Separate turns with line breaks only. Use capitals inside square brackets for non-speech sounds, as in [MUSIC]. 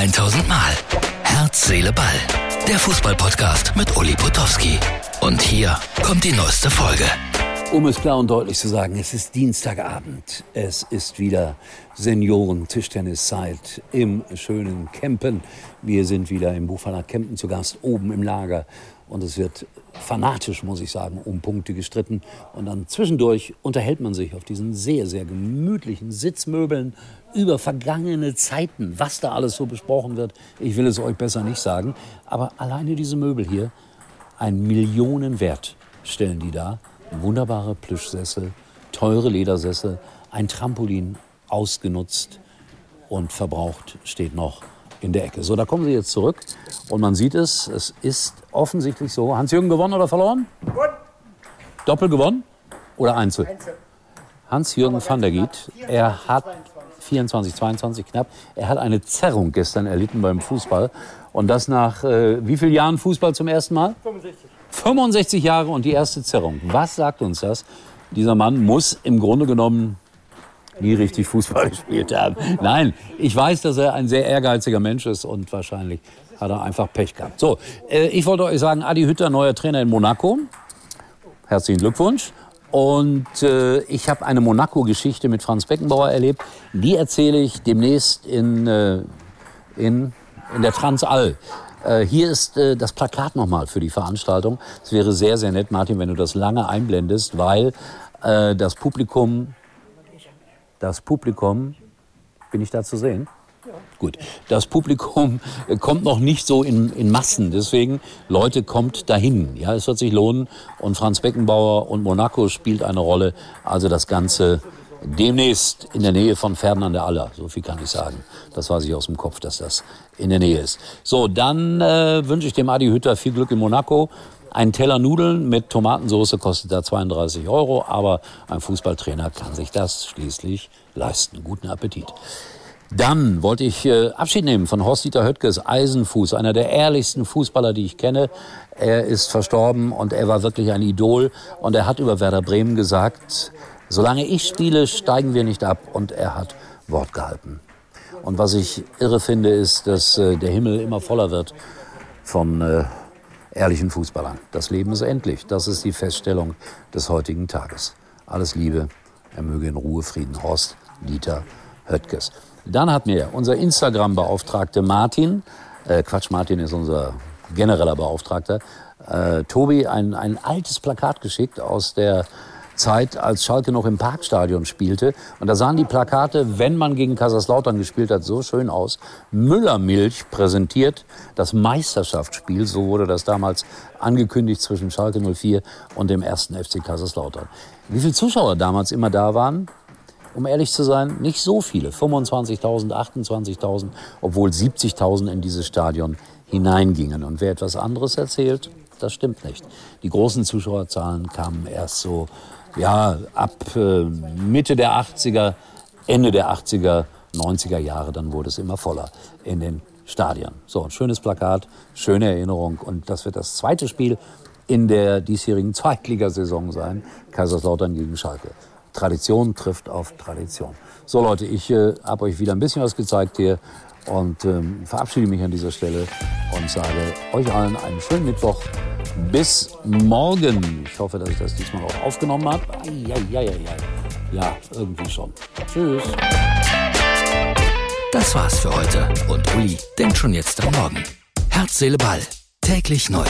1000 Mal. Herz, Seele, Ball. Der Fußballpodcast mit Uli Potowski. Und hier kommt die neueste Folge.
Um es klar und deutlich zu sagen, es ist Dienstagabend. Es ist wieder Senioren-Tischtenniszeit im schönen Kempen. Wir sind wieder im Buchfaller Kempen zu Gast, oben im Lager. Und es wird fanatisch, muss ich sagen, um Punkte gestritten. Und dann zwischendurch unterhält man sich auf diesen sehr, sehr gemütlichen Sitzmöbeln über vergangene Zeiten, was da alles so besprochen wird. Ich will es euch besser nicht sagen. Aber alleine diese Möbel hier, ein Millionenwert stellen die da. Wunderbare Plüschsessel, teure Ledersessel, ein Trampolin ausgenutzt und verbraucht steht noch in der Ecke. So, da kommen sie jetzt zurück und man sieht es, es ist offensichtlich so. Hans-Jürgen gewonnen oder verloren? Gewonnen. Doppel gewonnen oder Einzel? Einzel. Hans-Jürgen van der Giet, er hat 24, 22 knapp, er hat eine Zerrung gestern erlitten beim Fußball und das nach äh, wie vielen Jahren Fußball zum ersten Mal? 65. 65 Jahre und die erste Zerrung. Was sagt uns das? Dieser Mann muss im Grunde genommen nie richtig Fußball [LAUGHS] gespielt haben. Nein, ich weiß, dass er ein sehr ehrgeiziger Mensch ist und wahrscheinlich hat er einfach Pech gehabt. So, äh, ich wollte euch sagen, Adi Hütter, neuer Trainer in Monaco. Herzlichen Glückwunsch. Und äh, ich habe eine Monaco-Geschichte mit Franz Beckenbauer erlebt. Die erzähle ich demnächst in, äh, in, in der Transall. Äh, hier ist äh, das Plakat nochmal für die Veranstaltung. Es wäre sehr, sehr nett, Martin, wenn du das lange einblendest, weil äh, das Publikum das Publikum, bin ich da zu sehen? Gut, das Publikum [LAUGHS] kommt noch nicht so in, in Massen, deswegen Leute kommt dahin. Ja, es wird sich lohnen und Franz Beckenbauer und Monaco spielt eine Rolle. Also das Ganze demnächst in der Nähe von Ferdinand der Aller. So viel kann ich sagen. Das weiß ich aus dem Kopf, dass das in der Nähe ist. So, dann äh, wünsche ich dem Adi Hütter viel Glück in Monaco. Ein Teller Nudeln mit Tomatensauce kostet da 32 Euro, aber ein Fußballtrainer kann sich das schließlich leisten. Guten Appetit. Dann wollte ich äh, Abschied nehmen von Horst-Dieter Höttges, Eisenfuß, einer der ehrlichsten Fußballer, die ich kenne. Er ist verstorben und er war wirklich ein Idol. Und er hat über Werder Bremen gesagt, solange ich spiele, steigen wir nicht ab. Und er hat Wort gehalten. Und was ich irre finde, ist, dass äh, der Himmel immer voller wird von äh, ehrlichen Fußballern. Das Leben ist endlich. Das ist die Feststellung des heutigen Tages. Alles Liebe. Er möge in Ruhe Frieden. Horst Dieter Höttges. Dann hat mir unser Instagram-Beauftragte Martin, äh, Quatsch, Martin ist unser genereller Beauftragter, äh, Tobi ein, ein altes Plakat geschickt aus der Zeit, als Schalke noch im Parkstadion spielte. Und da sahen die Plakate, wenn man gegen Kaiserslautern gespielt hat, so schön aus. Müllermilch präsentiert das Meisterschaftsspiel, so wurde das damals angekündigt zwischen Schalke 04 und dem ersten FC Kaiserslautern. Wie viele Zuschauer damals immer da waren, um ehrlich zu sein, nicht so viele. 25.000, 28.000, obwohl 70.000 in dieses Stadion hineingingen. Und wer etwas anderes erzählt, das stimmt nicht. Die großen Zuschauerzahlen kamen erst so ja, ab äh, Mitte der 80er, Ende der 80er, 90er Jahre, dann wurde es immer voller in den Stadien. So, ein schönes Plakat, schöne Erinnerung. Und das wird das zweite Spiel in der diesjährigen [LAUGHS] Zweitligasaison sein. Kaiserslautern gegen Schalke. Tradition trifft auf Tradition. So Leute, ich äh, habe euch wieder ein bisschen was gezeigt hier und ähm, verabschiede mich an dieser Stelle und sage euch allen einen schönen Mittwoch. Bis morgen. Ich hoffe, dass ich das diesmal auch aufgenommen habe. Ja, irgendwie schon. Tschüss.
Das war's für heute. Und Uli denkt schon jetzt am Morgen. Herz, Seele, Ball. Täglich neu.